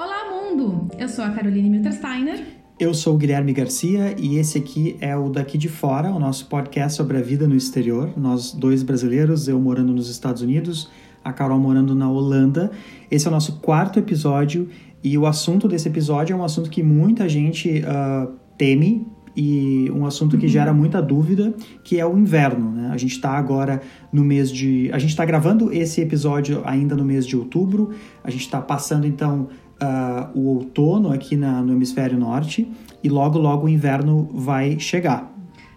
Olá, mundo! Eu sou a Caroline Miltersteiner. Eu sou o Guilherme Garcia e esse aqui é o Daqui de Fora, o nosso podcast sobre a vida no exterior. Nós dois brasileiros, eu morando nos Estados Unidos, a Carol morando na Holanda. Esse é o nosso quarto episódio e o assunto desse episódio é um assunto que muita gente uh, teme e um assunto que gera muita dúvida, que é o inverno. Né? A gente está agora no mês de. A gente está gravando esse episódio ainda no mês de outubro. A gente está passando então uh, o outono aqui na, no hemisfério norte e logo logo o inverno vai chegar.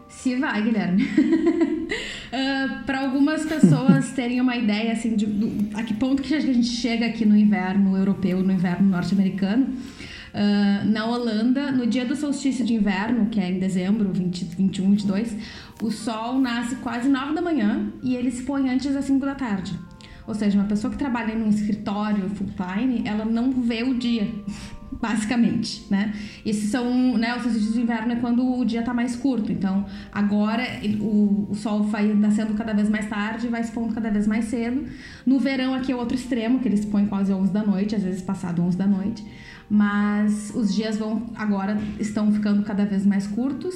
Se vai, Guilherme. uh, ah, para algumas pessoas terem uma ideia assim de do, a que ponto que a gente chega aqui no inverno europeu, no inverno norte-americano. Uh, na Holanda, no dia do solstício de inverno, que é em dezembro, 20, 21, 22, o sol nasce quase 9 da manhã e ele se põe antes das 5 da tarde. Ou seja, uma pessoa que trabalha em um escritório full time, ela não vê o dia, basicamente, né? Esses são, né, os solstícios de inverno é quando o dia tá mais curto. Então, agora o, o sol vai nascendo cada vez mais tarde, vai se pondo cada vez mais cedo. No verão aqui é outro extremo, que eles se põe quase 11 da noite, às vezes passado 11 da noite mas os dias vão agora estão ficando cada vez mais curtos.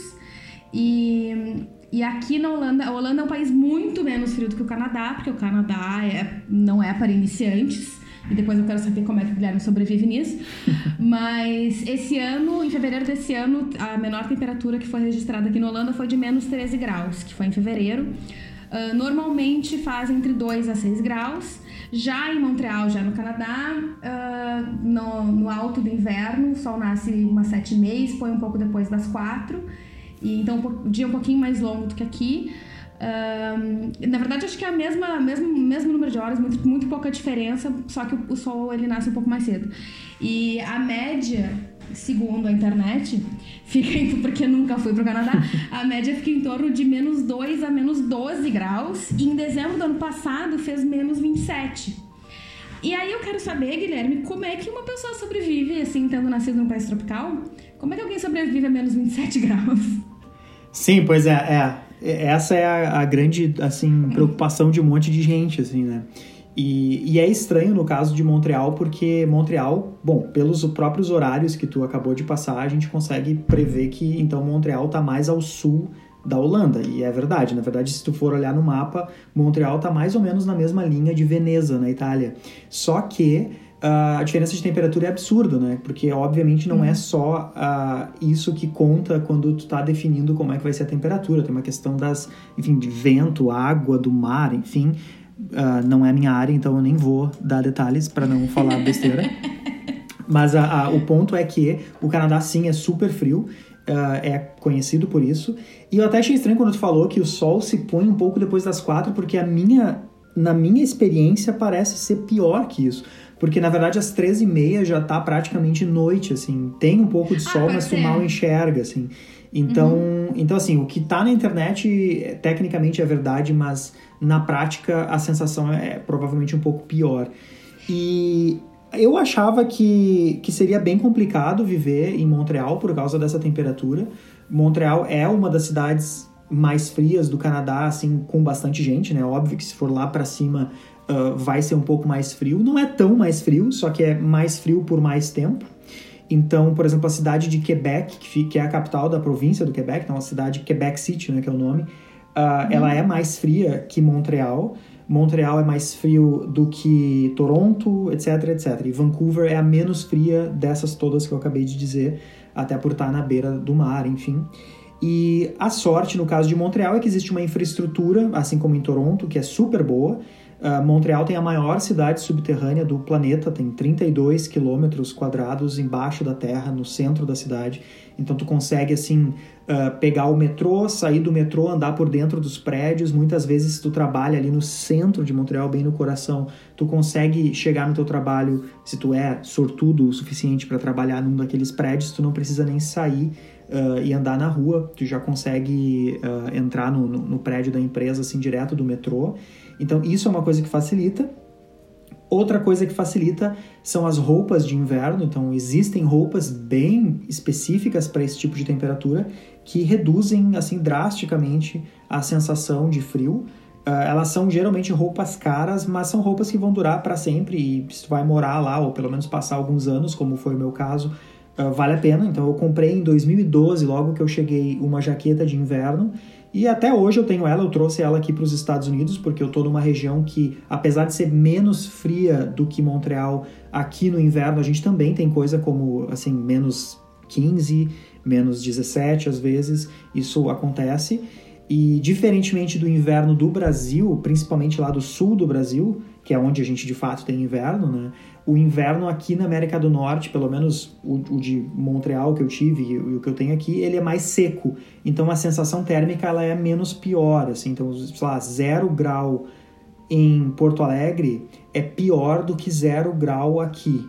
E, e aqui na Holanda, a Holanda é um país muito menos frio do que o Canadá, porque o Canadá é, não é para iniciantes. E depois eu quero saber como é que o Guilherme sobrevive nisso. Mas esse ano, em fevereiro desse ano, a menor temperatura que foi registrada aqui na Holanda foi de menos 13 graus, que foi em fevereiro. Uh, normalmente faz entre 2 a 6 graus. Já em Montreal, já no Canadá, uh, no, no, alto do inverno, o sol nasce umas sete e meia, põe um pouco depois das quatro. E, então o dia um pouquinho mais longo do que aqui. Uh, na verdade, acho que é a mesma, mesmo, mesmo número de horas, muito, muito pouca diferença, só que o, o sol ele nasce um pouco mais cedo. E a média segundo a internet, fica porque nunca fui para o Canadá, a média fica em torno de menos 2 a menos 12 graus. E em dezembro do ano passado fez menos 27. E aí eu quero saber, Guilherme, como é que uma pessoa sobrevive, assim, tendo nascido num país tropical? Como é que alguém sobrevive a menos 27 graus? Sim, pois é, é. Essa é a, a grande, assim, preocupação de um monte de gente, assim, né? E, e, é estranho no caso de Montreal, porque Montreal, bom, pelos próprios horários que tu acabou de passar, a gente consegue prever que então Montreal está mais ao sul da Holanda. E é verdade, na verdade, se tu for olhar no mapa, Montreal está mais ou menos na mesma linha de Veneza, na Itália. Só que a diferença de temperatura é absurda, né? Porque obviamente não é uhum. só uh, isso que conta quando tu está definindo como é que vai ser a temperatura. Tem uma questão das, enfim, de vento, água, do mar, enfim. Uh, não é minha área, então eu nem vou dar detalhes para não falar besteira. Mas a, a, o ponto é que o Canadá sim é super frio, uh, é conhecido por isso. E eu até achei estranho quando tu falou que o sol se põe um pouco depois das quatro, porque a minha, na minha experiência parece ser pior que isso. Porque na verdade às três e meia já tá praticamente noite, assim. Tem um pouco de ah, sol, ah, mas tu mal enxerga, assim. Então, uhum. então assim, o que tá na internet tecnicamente é verdade, mas na prática a sensação é provavelmente um pouco pior. E eu achava que, que seria bem complicado viver em Montreal por causa dessa temperatura. Montreal é uma das cidades mais frias do Canadá, assim, com bastante gente, né? Óbvio que se for lá para cima uh, vai ser um pouco mais frio. Não é tão mais frio, só que é mais frio por mais tempo. Então, por exemplo, a cidade de Quebec, que é a capital da província do Quebec, então a cidade Quebec City, né, que é o nome, uh, ela é mais fria que Montreal. Montreal é mais frio do que Toronto, etc, etc. E Vancouver é a menos fria dessas todas que eu acabei de dizer, até por estar na beira do mar, enfim. E a sorte, no caso de Montreal, é que existe uma infraestrutura, assim como em Toronto, que é super boa. Uh, Montreal tem a maior cidade subterrânea do planeta, tem 32 quilômetros quadrados embaixo da terra, no centro da cidade. Então tu consegue assim uh, pegar o metrô, sair do metrô, andar por dentro dos prédios. Muitas vezes tu trabalha ali no centro de Montreal, bem no coração, tu consegue chegar no teu trabalho, se tu é sortudo o suficiente para trabalhar num daqueles prédios, tu não precisa nem sair uh, e andar na rua, tu já consegue uh, entrar no, no, no prédio da empresa assim direto do metrô. Então isso é uma coisa que facilita. Outra coisa que facilita são as roupas de inverno. Então, existem roupas bem específicas para esse tipo de temperatura que reduzem assim drasticamente a sensação de frio. elas são geralmente roupas caras, mas são roupas que vão durar para sempre e se tu vai morar lá ou pelo menos passar alguns anos, como foi o meu caso, uh, vale a pena. Então eu comprei em 2012, logo que eu cheguei, uma jaqueta de inverno e até hoje eu tenho ela, eu trouxe ela aqui para os Estados Unidos, porque eu estou numa região que, apesar de ser menos fria do que Montreal, aqui no inverno a gente também tem coisa como, assim, menos 15, menos 17 às vezes, isso acontece. E diferentemente do inverno do Brasil, principalmente lá do sul do Brasil, que é onde a gente de fato tem inverno, né? o inverno aqui na América do Norte, pelo menos o, o de Montreal que eu tive e o, que eu tenho aqui, ele é mais seco. Então a sensação térmica ela é menos pior, assim. Então, sei lá, zero grau em Porto Alegre é pior do que zero grau aqui.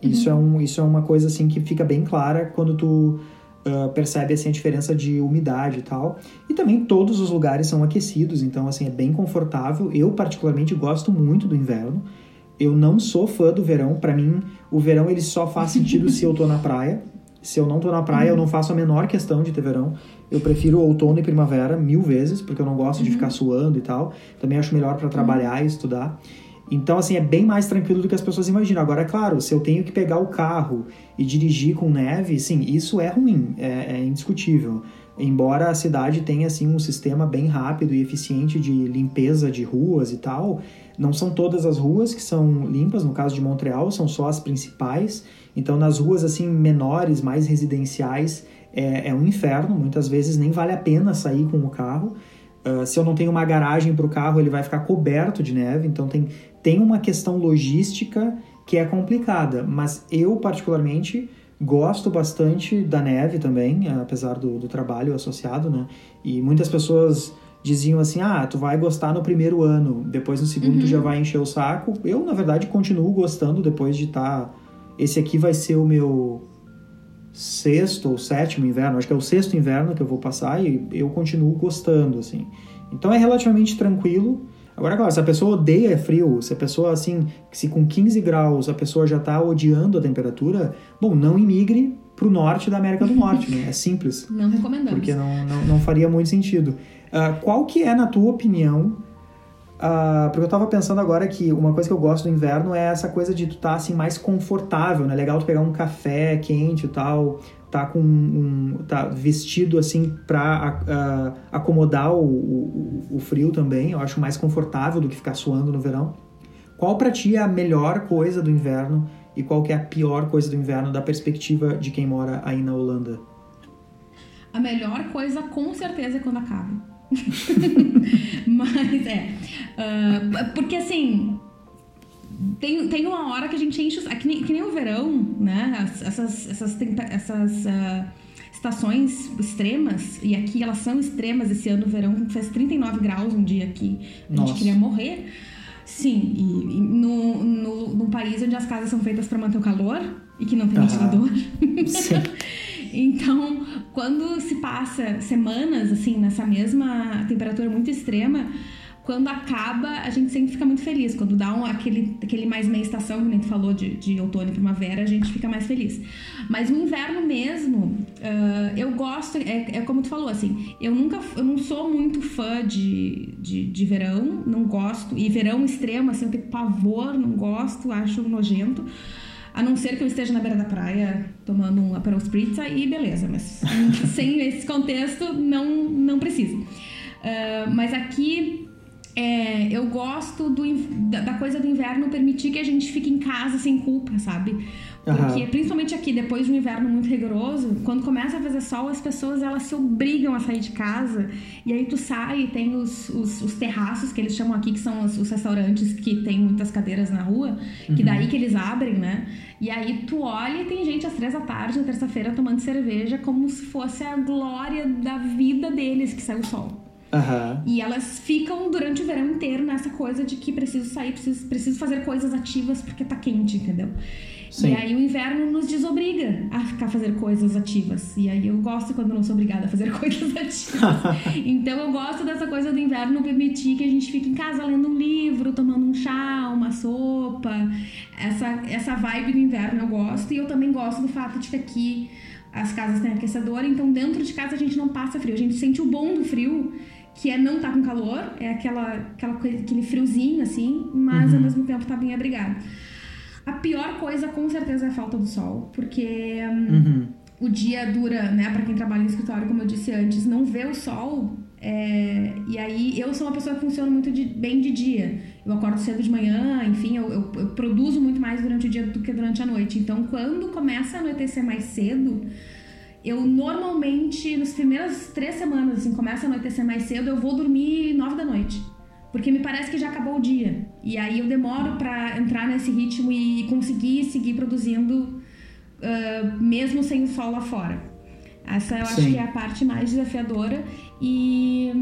Isso, uhum. é, um, isso é uma coisa assim que fica bem clara quando tu uh, percebe assim, a diferença de umidade e tal. E também todos os lugares são aquecidos, então assim é bem confortável. Eu particularmente gosto muito do inverno eu não sou fã do verão. Para mim, o verão ele só faz sentido se eu tô na praia. Se eu não tô na praia, eu não faço a menor questão de ter verão. Eu prefiro outono e primavera mil vezes, porque eu não gosto uhum. de ficar suando e tal. Também acho melhor para trabalhar uhum. e estudar. Então, assim, é bem mais tranquilo do que as pessoas imaginam. Agora, é claro, se eu tenho que pegar o carro e dirigir com neve, sim, isso é ruim, é, é indiscutível. Embora a cidade tenha, assim, um sistema bem rápido e eficiente de limpeza de ruas e tal, não são todas as ruas que são limpas, no caso de Montreal, são só as principais. Então, nas ruas assim menores, mais residenciais, é, é um inferno. Muitas vezes nem vale a pena sair com o carro. Uh, se eu não tenho uma garagem para o carro, ele vai ficar coberto de neve. Então, tem, tem uma questão logística que é complicada. Mas eu, particularmente, gosto bastante da neve também, apesar do, do trabalho associado, né? E muitas pessoas diziam assim: ah, tu vai gostar no primeiro ano, depois no segundo uhum. tu já vai encher o saco. Eu, na verdade, continuo gostando depois de estar. Tá... Esse aqui vai ser o meu sexto ou sétimo inverno, acho que é o sexto inverno que eu vou passar e eu continuo gostando, assim. Então é relativamente tranquilo. Agora, claro, se a pessoa odeia frio, se a pessoa, assim, se com 15 graus a pessoa já está odiando a temperatura, bom, não imigre para o norte da América do Norte, né? É simples. Não recomendamos. Porque não, não, não faria muito sentido. Uh, qual que é, na tua opinião, uh, porque eu tava pensando agora que uma coisa que eu gosto do inverno é essa coisa de tu estar tá, assim, mais confortável, né? Legal tu pegar um café quente e tal, tá com um... tá vestido, assim, uh, acomodar o, o, o frio também. Eu acho mais confortável do que ficar suando no verão. Qual para ti é a melhor coisa do inverno e qual que é a pior coisa do inverno da perspectiva de quem mora aí na Holanda? A melhor coisa, com certeza, é quando acaba. Mas é. Uh, porque assim. Tem, tem uma hora que a gente enche. Que nem, que nem o verão, né? Essas, essas, essas uh, estações extremas, e aqui elas são extremas. Esse ano o verão fez 39 graus um dia aqui. A Nossa. gente queria morrer. Sim, e, e no, no, num país onde as casas são feitas para manter o calor e que não tem ventilador. Sim. Então, quando se passa semanas assim nessa mesma temperatura muito extrema, quando acaba, a gente sempre fica muito feliz. Quando dá um, aquele, aquele mais meia estação, que nem tu falou, de, de outono e primavera, a gente fica mais feliz. Mas no inverno mesmo, uh, eu gosto, é, é, como tu falou, assim, eu nunca, eu não sou muito fã de, de, de verão, não gosto. E verão extremo, assim, eu tenho pavor, não gosto, acho nojento. A não ser que eu esteja na beira da praia tomando um Aperol Spritz, aí beleza. Mas sem esse contexto, não, não precisa. Uh, mas aqui é, eu gosto do, da, coisa do inverno permitir que a gente fique em casa sem culpa, sabe? Porque, uhum. principalmente aqui, depois de um inverno muito rigoroso, quando começa a fazer sol, as pessoas elas se obrigam a sair de casa. E aí tu sai e tem os, os, os terraços, que eles chamam aqui, que são os, os, restaurantes que tem muitas cadeiras na rua, que uhum. daí que eles abrem, né? E aí tu olha e tem gente às três da tarde, na terça-feira, tomando cerveja, como se fosse a glória da vida deles que sai o sol. Uhum. E elas ficam durante o verão inteiro nessa coisa de que preciso sair, preciso, preciso fazer coisas ativas porque tá quente, entendeu? Sim. E aí o inverno nos desobriga a ficar fazer coisas ativas. E aí eu gosto quando não sou obrigada a fazer coisas ativas. então eu gosto dessa coisa do inverno permitir que a gente fique em casa lendo um livro, tomando um chá, uma sopa. Essa, essa vibe do inverno eu gosto. E eu também gosto do fato de que aqui as casas têm aquecedor, então dentro de casa a gente não passa frio. A gente sente o bom do frio que é não tá com calor, é aquela, aquela coisa, aquele friozinho assim, mas uhum. ao mesmo tempo tá bem abrigado. A pior coisa com certeza é a falta do sol, porque hum, uhum. o dia dura, né, para quem trabalha em escritório, como eu disse antes, não vê o sol. É, e aí eu sou uma pessoa que funciona muito de, bem de dia. Eu acordo cedo de manhã, enfim, eu, eu, eu produzo muito mais durante o dia do que durante a noite. Então, quando começa a anoitecer mais cedo, eu normalmente, nas primeiras três semanas, assim, começa a anoitecer mais cedo, eu vou dormir nove da noite. Porque me parece que já acabou o dia. E aí eu demoro para entrar nesse ritmo e conseguir seguir produzindo, uh, mesmo sem o sol lá fora. Essa eu Sim. acho que é a parte mais desafiadora. E.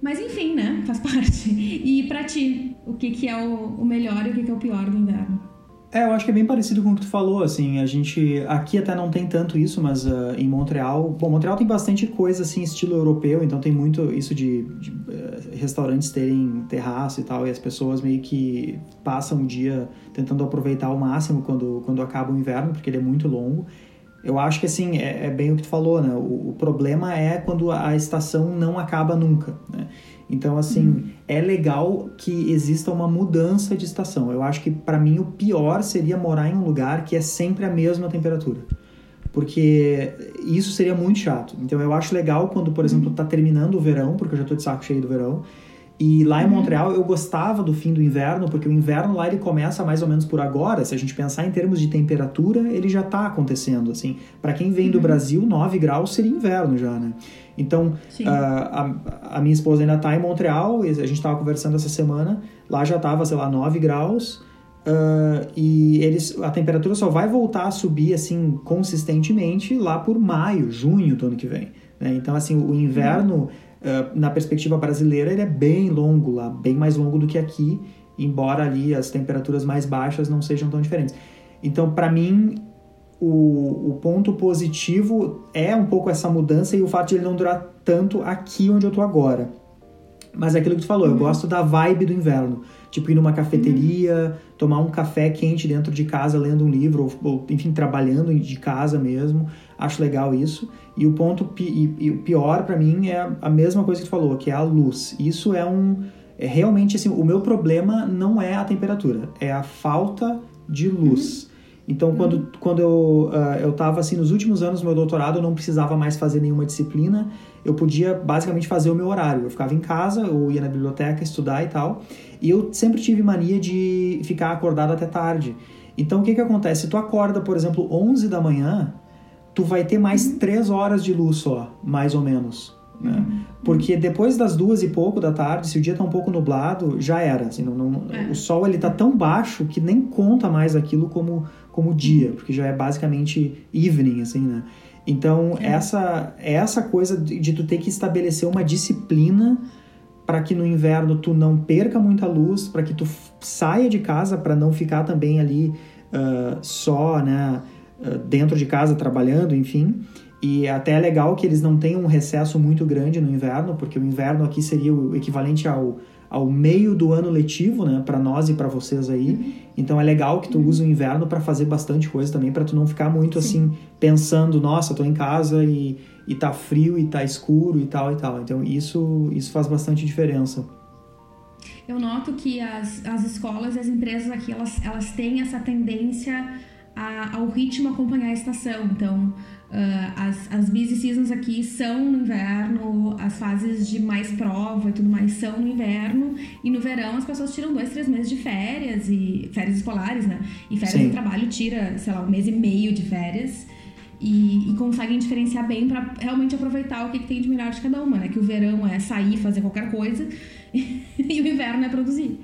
Mas enfim, né? Faz parte. E para ti, o que, que é o, melhor e o que, que é o pior do inverno? É, eu acho que é bem parecido com o que tu falou, assim, a gente, aqui até não tem tanto isso, mas uh, em Montreal, bom, Montreal tem bastante coisa, assim, estilo europeu, então tem muito isso de, de uh, restaurantes terem terraço e tal, e as pessoas meio que passam o dia tentando aproveitar ao máximo quando, quando acaba o inverno, porque ele é muito longo. Eu acho que, assim, é, é bem o que tu falou, né, o, o problema é quando a estação não acaba nunca, né, então, assim, uhum. é legal que exista uma mudança de estação. Eu acho que, para mim, o pior seria morar em um lugar que é sempre a mesma temperatura. Porque isso seria muito chato. Então, eu acho legal quando, por exemplo, tá terminando o verão, porque eu já tô de saco cheio do verão, e lá em uhum. Montreal eu gostava do fim do inverno, porque o inverno lá ele começa mais ou menos por agora. Se a gente pensar em termos de temperatura, ele já está acontecendo. assim. Para quem vem uhum. do Brasil, 9 graus seria inverno já, né? Então, uh, a, a, minha esposa ainda está em Montreal, a gente estava conversando essa semana, lá já estava, sei lá, 9 graus, uh, e eles, a temperatura só vai voltar a subir, assim, consistentemente lá por maio, junho do ano que vem. Né? Então, assim, o inverno, uh, na perspectiva brasileira, ele é bem longo lá, bem mais longo do que aqui, embora ali as temperaturas mais baixas não sejam tão diferentes. Então, para mim, o, o ponto positivo é um pouco essa mudança e o fato de ele não durar tanto aqui onde eu tô agora. Mas é aquilo que tu falou, uhum. eu gosto da vibe do inverno. Tipo, ir numa cafeteria, uhum. tomar um café quente dentro de casa, lendo um livro, ou, ou, enfim, trabalhando de casa mesmo. Acho legal isso. E o ponto pi e, e o pior para mim é a mesma coisa que tu falou, que é a luz. Isso é um. É realmente assim, o meu problema não é a temperatura, é a falta de luz. Uhum. Então, quando, uhum. quando eu uh, eu estava assim nos últimos anos do meu doutorado, eu não precisava mais fazer nenhuma disciplina. Eu podia basicamente fazer o meu horário. Eu ficava em casa, ou ia na biblioteca estudar e tal. E eu sempre tive mania de ficar acordado até tarde. Então, o que que acontece? Se tu acorda, por exemplo, 11 da manhã, tu vai ter mais uhum. 3 horas de luz só, mais ou menos. Né? Uhum. Porque depois das duas e pouco da tarde, se o dia tá um pouco nublado, já era. Assim, não, não, é. O sol ele tá tão baixo que nem conta mais aquilo como, como dia, porque já é basicamente evening, assim, né? Então, é. essa, essa coisa de, de tu ter que estabelecer uma disciplina para que no inverno tu não perca muita luz, para que tu saia de casa para não ficar também ali uh, só, né, dentro de casa trabalhando, enfim. E até é legal que eles não tenham um recesso muito grande no inverno, porque o inverno aqui seria o equivalente ao, ao meio do ano letivo, né, para nós e para vocês aí. Uhum. Então é legal que tu uhum. use o inverno para fazer bastante coisa também, para tu não ficar muito Sim. assim pensando, nossa, tô em casa e, e tá frio e tá escuro e tal e tal. Então isso isso faz bastante diferença. Eu noto que as, as escolas e as empresas aqui elas, elas têm essa tendência a, ao ritmo acompanhar a estação. Então, Uh, as, as busy seasons aqui são no inverno, as fases de mais prova e tudo mais são no inverno, e no verão as pessoas tiram dois, três meses de férias, e férias escolares, né? E férias Sim. de trabalho tira, sei lá, um mês e meio de férias. E, e conseguem diferenciar bem para realmente aproveitar o que, que, tem de melhor de cada uma, né? Que o verão é sair, fazer qualquer coisa, e o inverno é produzir.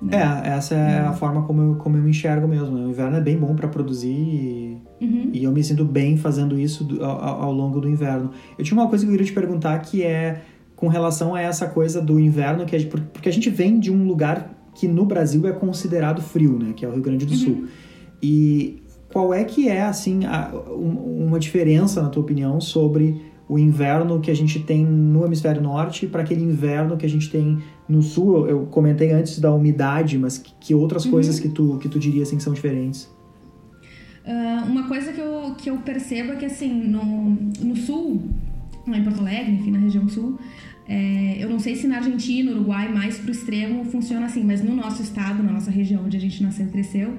Né? É, essa é a forma como eu, como eu me enxergo mesmo. Né? O inverno é bem bom para produzir e, uhum. e, eu me sinto bem fazendo isso ao, ao, longo do inverno. Eu tinha uma coisa que eu queria te perguntar que é com relação a essa coisa do inverno, que é, porque a gente vem de um lugar que no Brasil é considerado frio, né? Que é o Rio Grande do uhum. Sul. E qual é que é, assim, a, uma diferença, na tua opinião, sobre o inverno que a gente tem no hemisfério norte para aquele inverno que a gente tem no sul. Eu comentei antes da umidade, mas que, que outras uhum. coisas que tu, que tu diria assim, que são diferentes? Uh, uma coisa que eu, que eu percebo é que assim, no, no sul, lá em Porto Alegre, enfim, na região sul. É, eu não sei se na Argentina, Uruguai, mais pro extremo funciona assim, mas no nosso estado, na nossa região onde a gente nasceu e cresceu,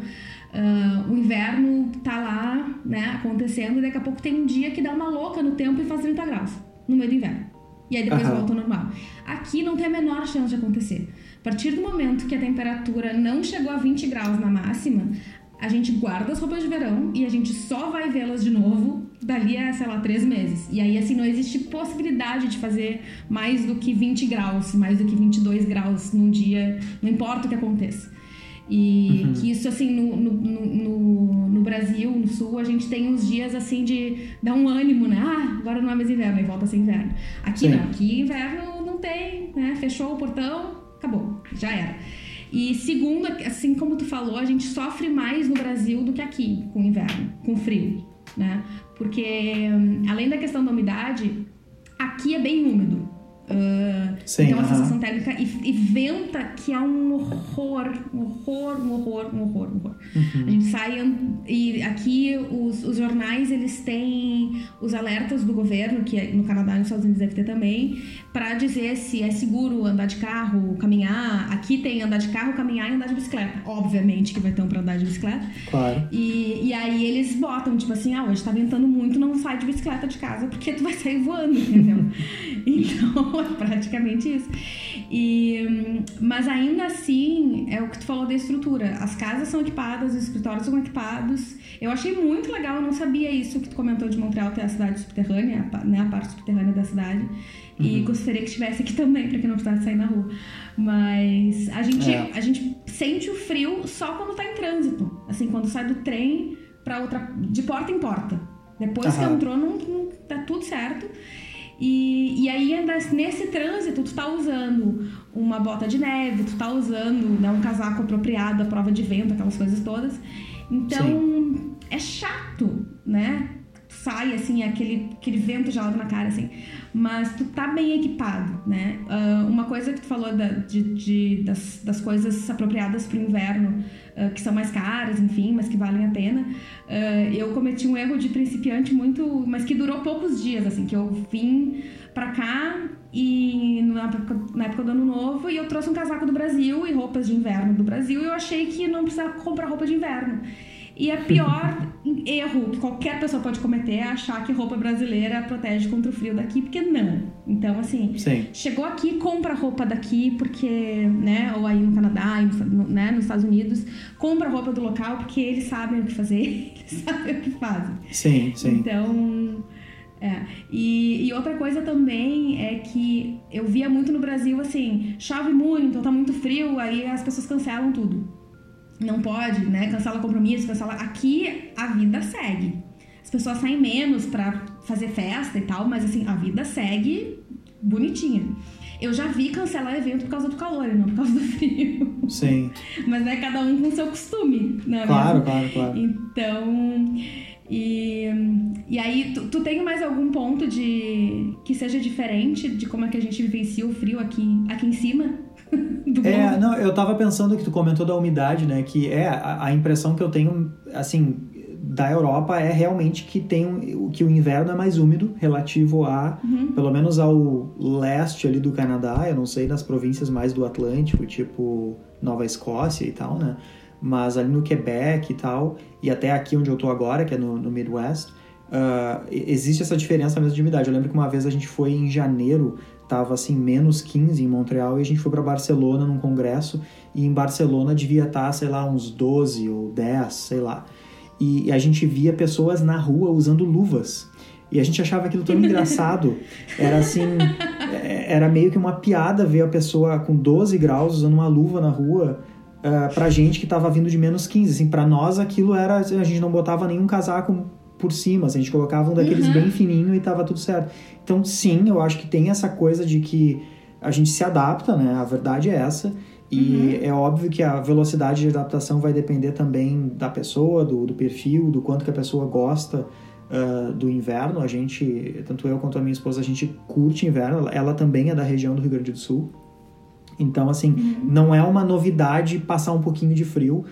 uh, o inverno tá lá, né, acontecendo e daqui a pouco tem um dia que dá uma louca no tempo e faz 30 graus no meio do inverno. E aí depois uhum. volta ao normal. Aqui não tem a menor chance de acontecer. A partir do momento que a temperatura não chegou a 20 graus na máxima, a gente guarda as roupas de verão e a gente só vai vê-las de novo dali a, sei lá, três meses. E aí, assim, não existe possibilidade de fazer mais do que 20 graus, mais do que 22 graus num dia, não importa o que aconteça. E uhum. que isso, assim, no, no, no, no, Brasil, no Sul, a gente tem uns dias, assim, de dar um ânimo, né? Ah, agora não é mais inverno, aí volta a ser inverno. Aqui Sim. não, aqui inverno não tem, né? Fechou o portão, acabou, já era. E segundo, assim como tu falou, a gente sofre mais no Brasil do que aqui com inverno, com frio, né? Porque além da questão da umidade, aqui é bem úmido. Uh, Sim, então, a sensação térmica e, e, venta que é um horror, um horror, um horror, um horror, um horror. Uhum. A gente sai e aqui os, os jornais eles têm os alertas do governo, que no Canadá e nos Estados Unidos deve ter também, para dizer se é seguro andar de carro, caminhar. Aqui tem andar de carro, caminhar e andar de bicicleta. Obviamente que vai ter um para andar de bicicleta. Claro. E, e aí eles botam, tipo assim, ah, hoje tá ventando muito, não sai de bicicleta de casa porque tu vai sair voando, entendeu? então é praticamente isso. E, mas ainda assim, é o que tu falou da estrutura. As casas são equipadas, os escritórios são equipados. Eu achei muito legal, eu não sabia isso que tu comentou de Montreal ter a cidade subterrânea, né, a parte subterrânea da cidade. E uhum. gostaria que estivesse aqui também, para que não precisasse sair na rua. Mas a gente, é. a gente sente o frio só quando tá em trânsito. Assim, quando sai do trem para outra. de porta em porta. Depois uhum. que entrou, não, não tá tudo certo. E, e aí, nesse trânsito, tu tá usando uma bota de neve, tu tá usando né, um casaco apropriado à prova de vento, aquelas coisas todas. Então, Sim. é chato, né? Sai, assim, aquele, aquele vento gelado na cara, assim. Mas tu tá bem equipado, né? Uh, uma coisa que tu falou da, de, de, das, das coisas apropriadas pro inverno, uh, que são mais caras, enfim, mas que valem a pena. Uh, eu cometi um erro de principiante muito... Mas que durou poucos dias, assim, que eu vim pra cá e na época, na época do ano novo e eu trouxe um casaco do Brasil e roupas de inverno do Brasil e eu achei que não precisava comprar roupa de inverno. E a pior erro que qualquer pessoa pode cometer é achar que roupa brasileira protege contra o frio daqui, porque não. Então, assim, Sim. chegou aqui, compra roupa daqui, porque, né, ou aí no Canadá, né, nos Estados Unidos, compra roupa do local, porque eles sabem o que fazer, eles sabem o que fazem. Sim, sim. Então. É. E, e, outra coisa também é que eu via muito no Brasil assim, chove muito, tá muito frio, aí as pessoas cancelam tudo não pode, né? Cancela compromisso, cancela. Aqui a vida segue. As pessoas saem menos para fazer festa e tal, mas assim, a vida segue bonitinha. Eu já vi cancelar evento por causa do calor e não por causa do frio. Sim. mas é cada um com seu costume, né? Claro, claro, claro. Então. E, e aí, tu, tu tem mais algum ponto de que seja diferente de como é que a gente vivencia o frio aqui, aqui em cima? é, não, eu tava pensando que tu comentou da umidade, né? Que é a, a impressão que eu tenho, assim, da Europa é realmente que tem que o inverno é mais úmido relativo a, uhum. pelo menos ao leste ali do Canadá, eu não sei nas províncias mais do Atlântico, tipo Nova Escócia e tal, né? Mas ali no Quebec e tal, e até aqui onde eu tô agora, que é no, no Midwest, uh, existe essa diferença mesmo de umidade. Eu lembro que uma vez a gente foi em janeiro tava assim menos 15 em Montreal e a gente foi para Barcelona num congresso e em Barcelona devia estar, tá, sei lá, uns 12 ou 10, sei lá. E a gente via pessoas na rua usando luvas. E a gente achava aquilo tão engraçado. Era assim, é, era meio que uma piada ver a pessoa com 12 graus usando uma luva na rua. Uh, pra gente que tava vindo de menos 15, assim, pra nós aquilo era, a gente não botava nenhum casaco por cima, assim, a gente colocava um daqueles uhum. bem fininho e tava tudo certo. Então, sim, eu acho que tem essa coisa de que a gente se adapta, né? A verdade é essa. E uhum. é óbvio que a velocidade de adaptação vai depender também da pessoa, do, do perfil, do quanto que a pessoa gosta uh, do inverno. A gente, tanto eu quanto a minha esposa, a gente curte inverno. Ela também é da região do Rio Grande do Sul. Então, assim, uhum. não é uma novidade passar um pouquinho de frio.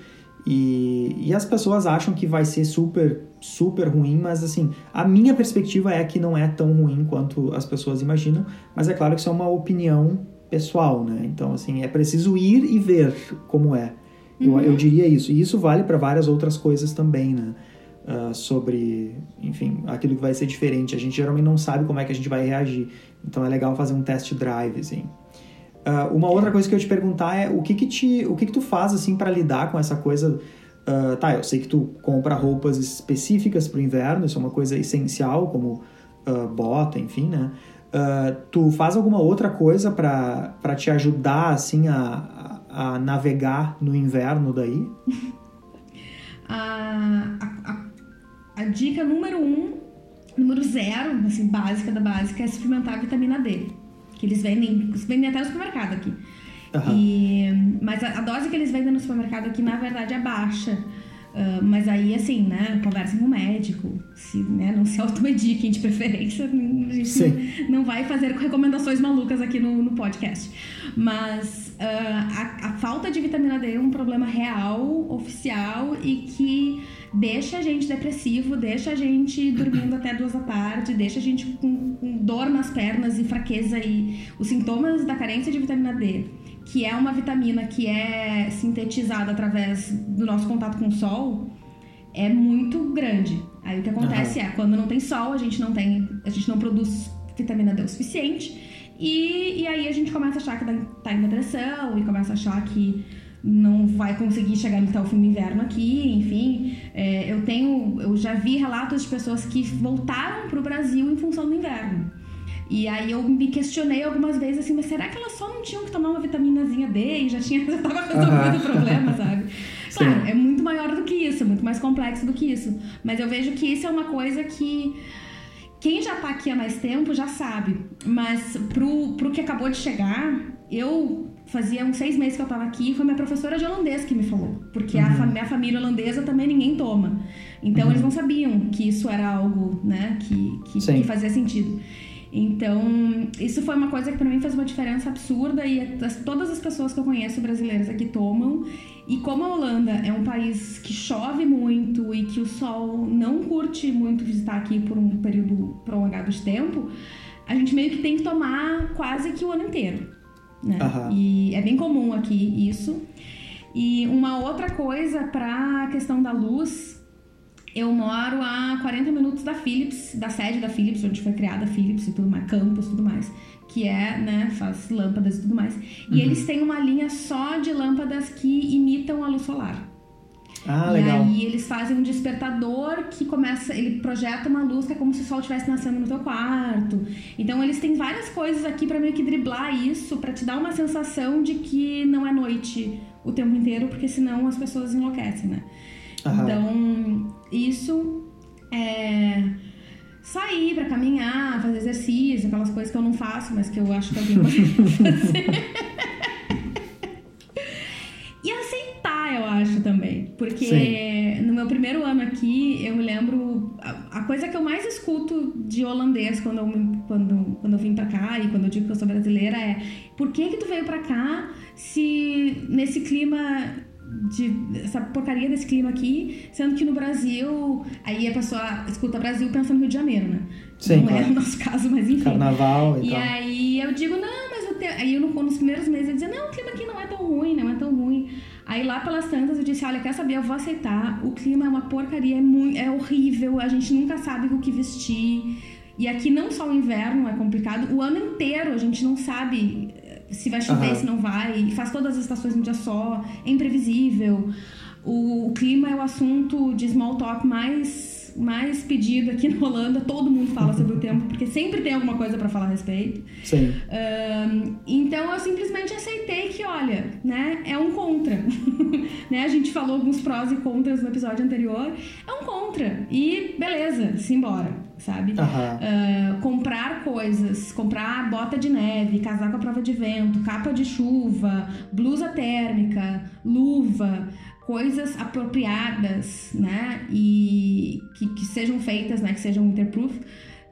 E, e as pessoas acham que vai ser super, super ruim, mas assim, a minha perspectiva é que não é tão ruim quanto as pessoas imaginam, mas é claro que isso é uma opinião pessoal, né? Então, assim, é preciso ir e ver como é. Uhum. Eu, eu diria isso. E isso vale para várias outras coisas também, né? Uh, sobre, enfim, aquilo que vai ser diferente. A gente geralmente não sabe como é que a gente vai reagir. Então é legal fazer um test drive, assim. Uh, uma outra coisa que eu te perguntar é o que que te, o que que tu faz assim para lidar com essa coisa? Uh, tá, eu sei que tu compra roupas específicas para o inverno, isso é uma coisa essencial, como uh, bota, enfim, né? tu faz alguma outra coisa para te ajudar assim a, a, navegar no inverno daí? a, a, a dica número um, número zero, assim, básica da básica, é suplementar a vitamina D que eles vendem, vendem até no supermercado aqui. Uhum. E, mas a, a, dose que eles vendem no supermercado aqui, na verdade, é baixa. Uh, mas aí, assim, né, conversem com o médico, se, né, não se automediquem de preferência, a gente não, não, vai fazer recomendações malucas aqui no, no podcast. Mas uh, a, a falta de vitamina D é um problema real, oficial e que deixa a gente depressivo, deixa a gente dormindo até duas da tarde, deixa a gente com, com dor nas pernas e fraqueza e os sintomas da carência de vitamina D, que é uma vitamina que é sintetizada através do nosso contato com o sol, é muito grande. Aí o que acontece uhum. é, quando não tem sol, a gente não tem, a gente não produz vitamina D o suficiente. E, e aí a gente começa a achar que tá em depressão e começa a achar que não vai conseguir chegar até o fim do inverno aqui, enfim. É, eu tenho, eu já vi relatos de pessoas que voltaram para o Brasil em função do inverno. E aí eu me questionei algumas vezes assim, mas será que elas só não tinham que tomar uma vitaminazinha D e já tinha já tava resolvido o problema, sabe? Claro, Sim. é muito maior do que isso, é muito mais complexo do que isso. Mas eu vejo que isso é uma coisa que quem já tá aqui há mais tempo já sabe. Mas pro, pro que acabou de chegar, eu fazia uns seis meses que eu tava aqui, foi minha professora de holandês que me falou. Porque uhum. a minha família holandesa também ninguém toma. Então uhum. eles não sabiam que isso era algo, né, que, que, que, fazia sentido. Então, isso foi uma coisa que para mim fez uma diferença absurda e as, todas as pessoas que eu conheço brasileiras aqui tomam. E como a Holanda é um país que chove muito e que o sol não curte muito visitar aqui por um período prolongado de tempo, a gente meio que tem que tomar quase que o ano inteiro né? Uhum. E é bem comum aqui isso. E uma outra coisa para a questão da luz, eu moro a 40 minutos da Philips, da sede da Philips, onde foi criada a Philips e tudo mais, campus e tudo mais, que é, né, faz lâmpadas e tudo mais. E uhum. eles têm uma linha só de lâmpadas que imitam a luz solar. Ah, e legal. aí eles fazem um despertador que começa, ele projeta uma luz que é como se o sol estivesse nascendo no teu quarto. Então eles têm várias coisas aqui para meio que driblar isso, para te dar uma sensação de que não é noite o tempo inteiro, porque senão as pessoas enlouquecem, né? Aham. Então, isso é sair para caminhar, fazer exercício, aquelas coisas que eu não faço, mas que eu acho que alguém pode fazer. eu acho também. Porque Sim. no meu primeiro ano aqui, eu me lembro. A, a, coisa que eu mais escuto de holandês quando eu, quando, quando eu vim pra cá e quando eu digo que eu sou brasileira é: por que que tu veio pra cá se nesse clima de essa porcaria desse clima aqui, sendo que no Brasil, aí a pessoa escuta Brasil pensando no Rio de Janeiro, né? Sim, não claro. é o nosso caso, mas enfim. Carnaval e, e tal. aí eu digo, não, mas eu tenho... aí eu, nos primeiros meses eu dizia, não, o clima aqui não é tão ruim, não é tão ruim. Aí lá pelas tantas eu disse, olha, quer saber, eu vou aceitar, o clima é uma porcaria, é, muito, é horrível, a gente nunca sabe o que vestir. E aqui não só o inverno é complicado, o ano inteiro a gente não sabe eh, se vai chover, uhum. se não vai, faz todas as estações num dia só, é imprevisível. O, o clima é o assunto de small talk mais mais pedido aqui na Holanda. Todo mundo fala sobre o tempo, porque sempre tem alguma coisa para falar a respeito. Sim. Um, então eu simplesmente aceitei que, olha, né, é um contra. né? A gente falou alguns prós e contras no episódio anterior. É um contra. E beleza, simbora sabe? Uhum. Uh, comprar coisas, comprar bota de neve, casaco à prova de vento, capa de chuva, blusa térmica, luva, coisas apropriadas, né? E que, que sejam feitas, né? Que sejam waterproof,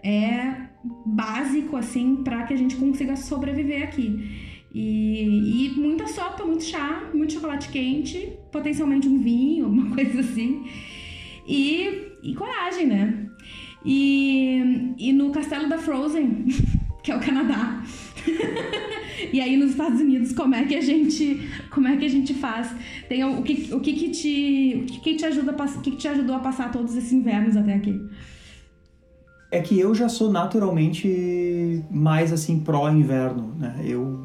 é básico, assim, para que a gente consiga sobreviver aqui. E, e muita sopa, muito chá, muito chocolate quente, potencialmente um vinho, alguma coisa assim. E, e coragem, né? E, e no castelo da Frozen, que é o Canadá. e aí nos Estados Unidos, como é que a gente, como é que a gente faz? Tem o, o que, o que que te, o que, que te ajuda, o que, que te ajudou a passar todos esses invernos até aqui? É que eu já sou naturalmente mais assim pró inverno, né? Eu,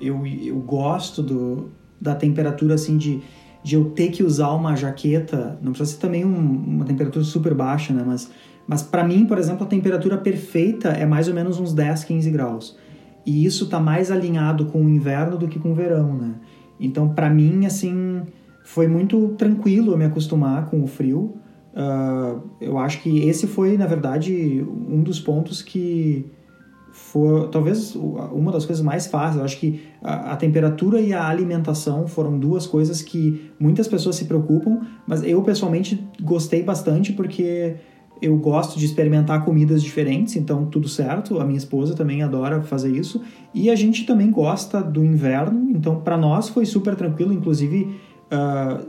eu, eu gosto do, da temperatura assim de, de eu ter que usar uma jaqueta, não precisa ser também um, uma temperatura super baixa, né? Mas, mas para mim, por exemplo, a temperatura perfeita é mais ou menos uns 10, 15 graus. E isso tá mais alinhado com o inverno do que com o verão, né? Então, para mim, assim, foi muito tranquilo eu me acostumar com o frio. Uh, eu acho que esse foi, na verdade, um dos pontos que foi talvez uma das coisas mais fáceis. Eu acho que a, a, temperatura e a alimentação foram duas coisas que muitas pessoas se preocupam, mas eu pessoalmente gostei bastante porque eu gosto de experimentar comidas diferentes, então tudo certo. A minha esposa também adora fazer isso e a gente também gosta do inverno, então para nós foi super tranquilo. Inclusive, uh,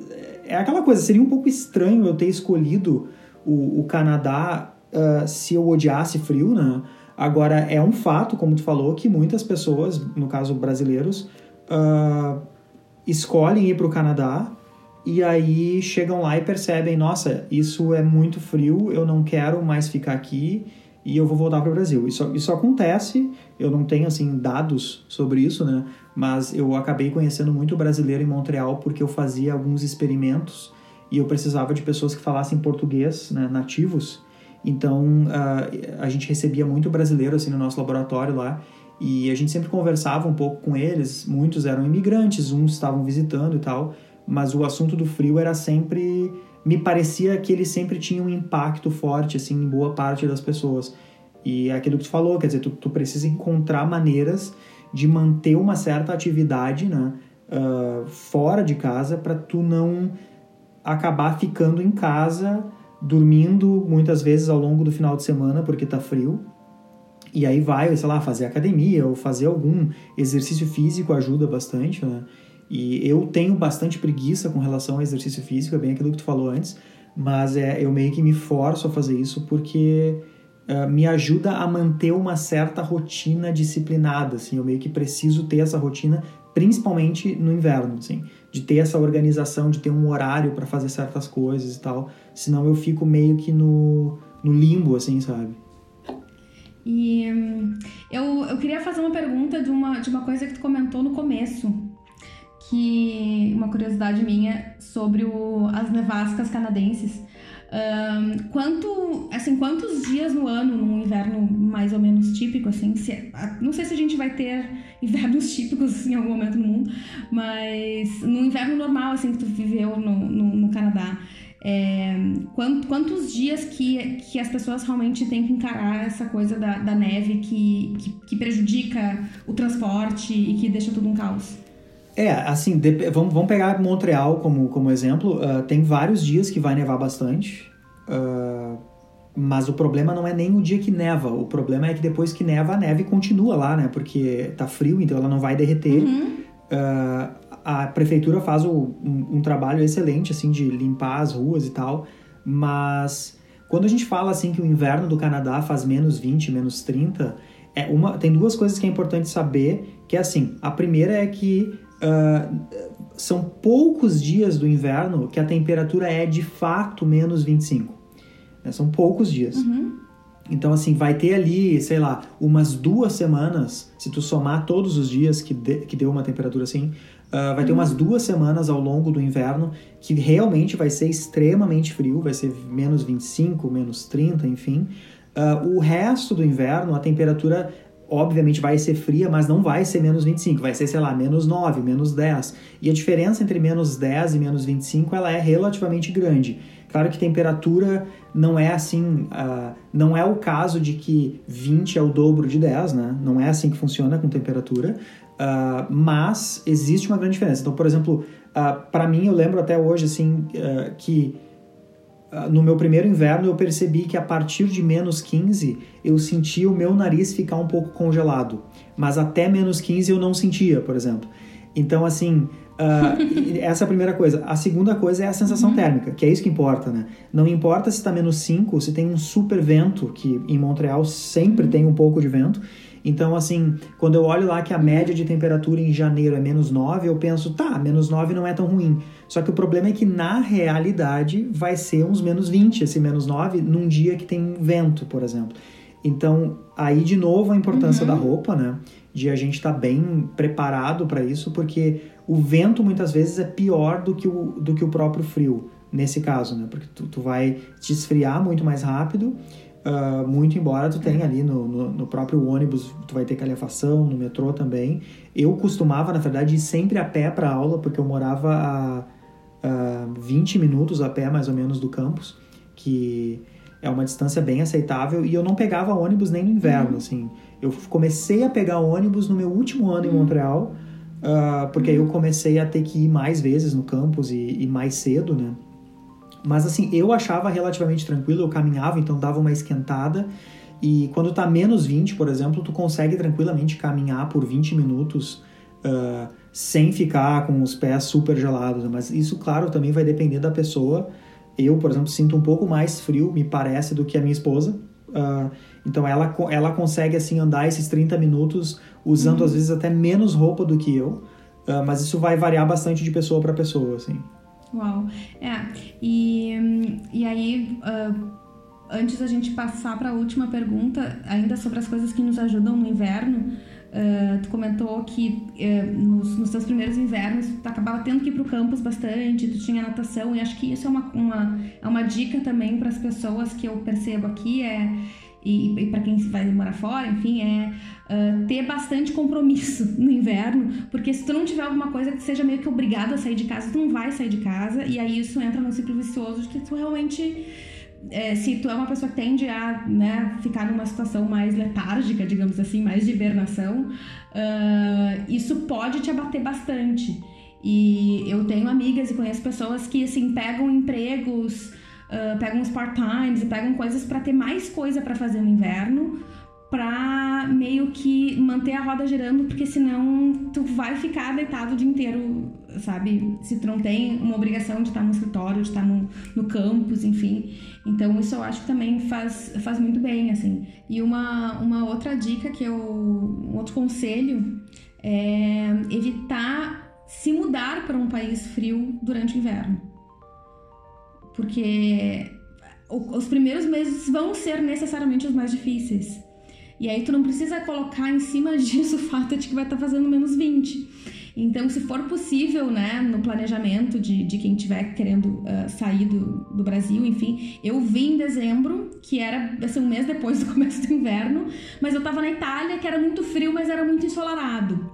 é aquela coisa, seria um pouco estranho eu ter escolhido o, o Canadá uh, se eu odiasse frio, né? Agora, é um fato, como tu falou, que muitas pessoas, no caso brasileiros, uh, escolhem ir para o Canadá e aí chegam lá e percebem: nossa, isso é muito frio, eu não quero mais ficar aqui e eu vou voltar para o Brasil. Isso, isso acontece, eu não tenho assim dados sobre isso, né? Mas eu acabei conhecendo muito brasileiro em Montreal porque eu fazia alguns experimentos e eu precisava de pessoas que falassem português, né, nativos. Então uh, a gente recebia muito brasileiro assim no nosso laboratório lá e a gente sempre conversava um pouco com eles. Muitos eram imigrantes, uns estavam visitando e tal, mas o assunto do frio era sempre me parecia que ele sempre tinha um impacto forte assim em boa parte das pessoas. E é aquilo que tu falou, quer dizer, tu, tu precisa encontrar maneiras de manter uma certa atividade, né, uh, fora de casa para tu não acabar ficando em casa dormindo muitas vezes ao longo do final de semana porque tá frio. E aí vai, sei lá, fazer academia ou fazer algum exercício físico ajuda bastante, né? E eu tenho bastante preguiça com relação ao exercício físico, é bem aquilo que tu falou antes, mas é, eu meio que me forço a fazer isso porque uh, me ajuda a manter uma certa rotina disciplinada, assim, eu meio que preciso ter essa rotina, principalmente no inverno, assim, de ter essa organização, de ter um horário para fazer certas coisas e tal, senão eu fico meio que no, no limbo, assim, sabe? E hum, eu, eu queria fazer uma pergunta de uma, de uma coisa que tu comentou no começo, que uma curiosidade minha sobre o, as nevascas canadenses. Um, quanto, assim, quantos dias no ano, num inverno mais ou menos típico, assim, se, não sei se a gente vai ter invernos típicos em algum momento no mundo, mas no inverno normal, assim, que tu viveu no, no, no Canadá, é, quantos, quantos dias que, que as pessoas realmente têm que encarar essa coisa da, da neve que, que, que prejudica o transporte e que deixa tudo um caos? É, assim, de, vamos, vamos pegar Montreal como, como exemplo. Uh, tem vários dias que vai nevar bastante. Uh, mas o problema não é nem o dia que neva. O problema é que depois que neva, a neve continua lá, né? Porque tá frio, então ela não vai derreter. Uhum. Uh, a prefeitura faz o, um, um, trabalho excelente, assim, de limpar as ruas e tal. Mas quando a gente fala, assim, que o inverno do Canadá faz menos 20, menos 30... É uma, tem duas coisas que é importante saber, que é assim, a primeira é que Uh, são poucos dias do inverno que a temperatura é de fato menos 25. Né? São poucos dias. Uhum. Então, assim, vai ter ali, sei lá, umas duas semanas, se tu somar todos os dias que, de, que deu uma temperatura assim, uh, vai ter uhum. umas duas semanas ao longo do inverno que realmente vai ser extremamente frio, vai ser menos 25, menos 30, enfim. Uh, o resto do inverno, a temperatura obviamente vai ser fria, mas não vai ser menos 25, vai ser, sei lá, menos 9, menos 10. E a diferença entre menos 10 e menos 25, ela é relativamente grande. Claro que temperatura não é assim, uh, não é o caso de que 20 é o dobro de 10, né? Não é assim que funciona com temperatura, uh, mas existe uma grande diferença. Então, por exemplo, uh, para mim, eu lembro até hoje, assim, que ah, no meu primeiro inverno eu percebi que a partir de menos 15 eu sentia o meu nariz ficar um pouco congelado, mas até menos 15 eu não sentia, por exemplo. Então, assim, uh, essa é a primeira coisa. A segunda coisa é a sensação uhum. térmica, que é isso que importa, né? Não importa se está menos 5, se tem um super vento, que em Montreal sempre tem um pouco de vento, então, assim, quando eu olho lá que a média de temperatura em janeiro é menos 9, eu penso, tá, menos 9 não é tão ruim. Só que o problema é que na realidade vai ser uns menos 20, esse menos 9, num dia que tem vento, por exemplo. Então, aí de novo a importância uhum. da roupa, né? De a gente estar tá bem preparado para isso, porque o vento muitas vezes é pior do que o, do que o próprio frio, nesse caso, né? Porque tu, tu vai te esfriar muito mais rápido Uh, muito embora tu tenha ali no, no, no, próprio ônibus, tu vai ter calefação, no metrô também. Eu costumava, na verdade, ir sempre a pé para aula, porque eu morava a, a 20 minutos a pé, mais ou menos, do campus, que é uma distância bem aceitável, e eu não pegava ônibus nem no inverno, uhum. assim. Eu comecei a pegar ônibus no meu último ano uhum. em Montreal, uh, porque aí eu comecei a ter que ir mais vezes no campus e, e mais cedo, né? Mas assim, eu achava relativamente tranquilo, eu caminhava, então dava uma esquentada. E quando tá menos 20, por exemplo, tu consegue tranquilamente caminhar por 20 minutos uh, sem ficar com os pés super gelados. Mas isso, claro, também vai depender da pessoa. Eu, por exemplo, sinto um pouco mais frio, me parece, do que a minha esposa. Uh, então ela, ela consegue assim andar esses 30 minutos usando uhum. às vezes até menos roupa do que eu. Uh, mas isso vai variar bastante de pessoa para pessoa, assim. Uau. É, e, e aí, uh, antes da gente passar para a última pergunta, ainda sobre as coisas que nos ajudam no inverno, uh, tu comentou que uh, nos, nos teus primeiros invernos tu acabava tendo que ir para o campus bastante, tu tinha natação, e acho que isso é uma, uma, é uma dica também para as pessoas que eu percebo aqui, é e, e para quem vai morar fora, enfim, é uh, ter bastante compromisso no inverno, porque se tu não tiver alguma coisa que seja meio que obrigado a sair de casa, tu não vai sair de casa, e aí isso entra num ciclo vicioso de que tu realmente. É, se tu é uma pessoa que tende a né, ficar numa situação mais letárgica, digamos assim, mais de hibernação, uh, isso pode te abater bastante. E eu tenho amigas e conheço pessoas que assim pegam empregos uh, pegam uns part-times e pegam coisas para ter mais coisa para fazer no inverno, para meio que manter a roda girando, porque senão tu vai ficar deitado o dia inteiro, sabe? Se tu não tem uma obrigação de estar no escritório, de estar no, no campus, enfim. Então isso eu acho que também faz, faz muito bem, assim. E uma, uma outra dica que eu. um outro conselho é evitar se mudar para um país frio durante o inverno porque os primeiros meses vão ser necessariamente os mais difíceis. E aí tu não precisa colocar em cima disso o fato de que vai estar tá fazendo menos 20. Então, se for possível, né, no planejamento de, de quem estiver querendo uh, sair do, do Brasil, enfim, eu vim em dezembro, que era assim, um mês depois do começo do inverno, mas eu tava na Itália, que era muito frio, mas era muito ensolarado.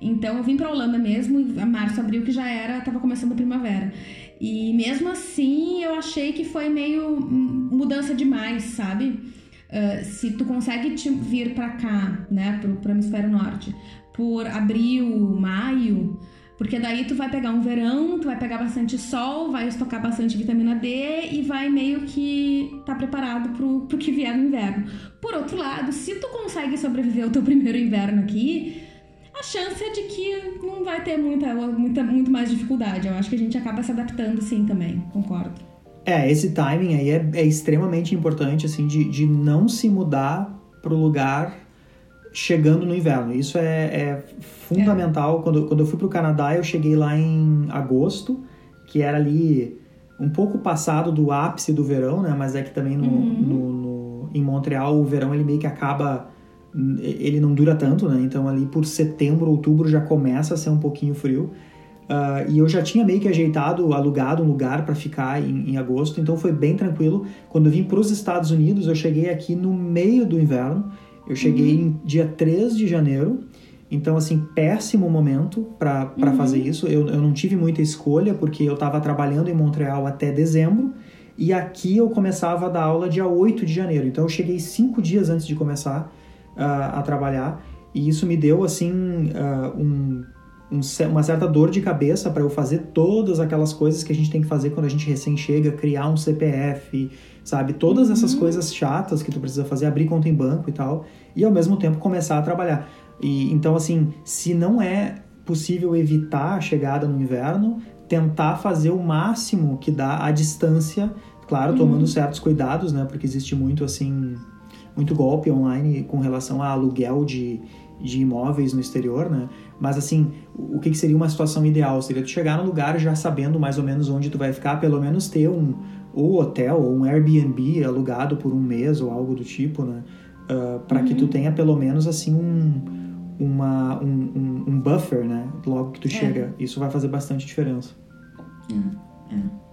Então, eu vim pra Holanda mesmo, março, abril, que já era, tava começando a primavera. E mesmo assim, eu achei que foi meio mudança demais, sabe? Uh, se tu consegue te vir para cá, né, pro, pro hemisfério norte, por abril, maio, porque daí tu vai pegar um verão, tu vai pegar bastante sol, vai estocar bastante vitamina D e vai meio que tá preparado pro, pro que vier no inverno. Por outro lado, se tu consegue sobreviver ao teu primeiro inverno aqui, a chance é de que não vai ter muita, muita, muito mais dificuldade. Eu acho que a gente acaba se adaptando sim também, concordo. É, esse timing aí é, é extremamente importante, assim, de, de não se mudar pro lugar chegando no inverno. Isso é, é fundamental. É. Quando, quando eu fui pro Canadá, eu cheguei lá em agosto, que era ali um pouco passado do ápice do verão, né? Mas é que também no, uhum. no, no, em Montreal o verão ele meio que acaba ele não dura tanto, né? Então ali por setembro, outubro já começa a ser um pouquinho frio. Uh, e eu já tinha meio que ajeitado, alugado um lugar para ficar em, em, agosto, então foi bem tranquilo. Quando eu vim para os Estados Unidos, eu cheguei aqui no meio do inverno. Eu cheguei uhum. em dia 3 de janeiro. Então, assim, péssimo momento para uhum. fazer isso. Eu, eu não tive muita escolha, porque eu estava trabalhando em Montreal até dezembro. E aqui eu começava a dar aula dia 8 de janeiro. Então, eu cheguei cinco dias antes de começar a trabalhar e isso me deu assim uh, um, um, uma certa dor de cabeça para eu fazer todas aquelas coisas que a gente tem que fazer quando a gente recém chega, criar um CPF, sabe? Todas essas uhum. coisas chatas que tu precisa fazer, abrir conta em banco e tal, e ao mesmo tempo começar a trabalhar. E então assim, se não é possível evitar a chegada no inverno, tentar fazer o máximo que dá à distância, claro, uhum. tomando certos cuidados, né? Porque existe muito assim, muito golpe online com relação a aluguel de, de imóveis no exterior, né? Mas assim, o que, seria uma situação ideal? Seria tu chegar no lugar já sabendo mais ou menos onde tu vai ficar, pelo menos ter um ou hotel ou um Airbnb alugado por um mês ou algo do tipo, né? Uh, para uhum. que tu uhum. tenha pelo menos assim um, uma, um, um, um, buffer, né? Logo que tu é. chega. Isso vai fazer bastante diferença. É, é.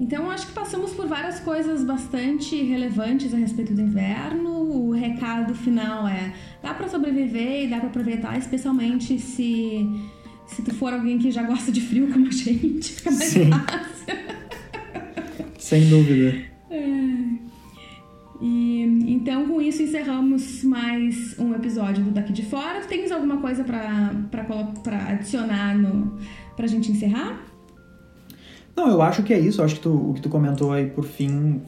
Então, acho que passamos por várias coisas bastante relevantes a respeito do inverno. O recado final é: dá para sobreviver e dá para aproveitar, especialmente se se tu for alguém que já gosta de frio como a gente, fica mais Sim. fácil. Sem dúvida. É. E, então, com isso, encerramos mais um episódio do Daqui de Fora. Tens alguma coisa para adicionar no, pra gente encerrar? Não, eu acho que é isso. Eu acho que tu, o que tu comentou aí por fim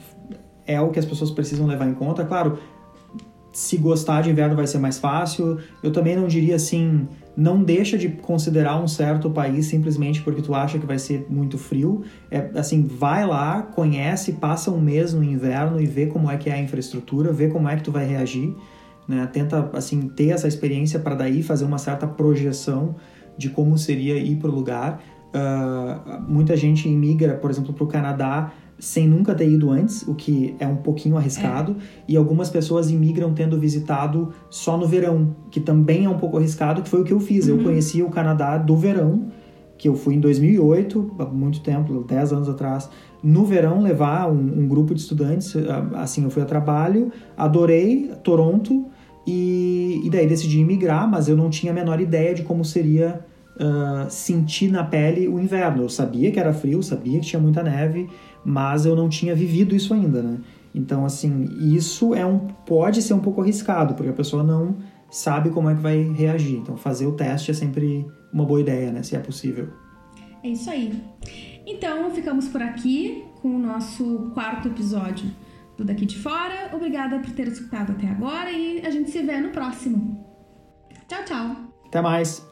é o que as pessoas precisam levar em conta. Claro, se gostar de inverno vai ser mais fácil. Eu também não diria assim, não deixa de considerar um certo país simplesmente porque tu acha que vai ser muito frio. É assim, vai lá, conhece, passa um mês no inverno e vê como é que é a infraestrutura, vê como é que tu vai reagir, né? Tenta assim ter essa experiência para daí fazer uma certa projeção de como seria ir para o lugar. Uh, muita gente imigra, por exemplo, para o Canadá sem nunca ter ido antes, o que é um pouquinho arriscado, é. e algumas pessoas imigram tendo visitado só no verão, que também é um pouco arriscado, que foi o que eu fiz. Uhum. Eu conheci o Canadá do verão, que eu fui em 2008, há muito tempo, 10 anos atrás, no verão levar um, um grupo de estudantes, ah, assim, eu fui a trabalho, adorei Toronto, e, e daí decidi imigrar, mas eu não tinha a menor ideia de como seria uh, sentir na pele o inverno. Eu sabia que era frio, sabia que tinha muita neve, mas eu não tinha vivido isso ainda, né? Então, assim, isso é um pode ser um pouco arriscado, porque a pessoa não sabe como é que vai reagir. Então, fazer o teste é sempre uma boa ideia, né? Se é possível. É isso aí. Então, ficamos por aqui com o nosso quarto episódio do Daqui de Fora. Obrigada por ter escutado até agora e a gente se vê no próximo. Tchau, tchau. Até mais.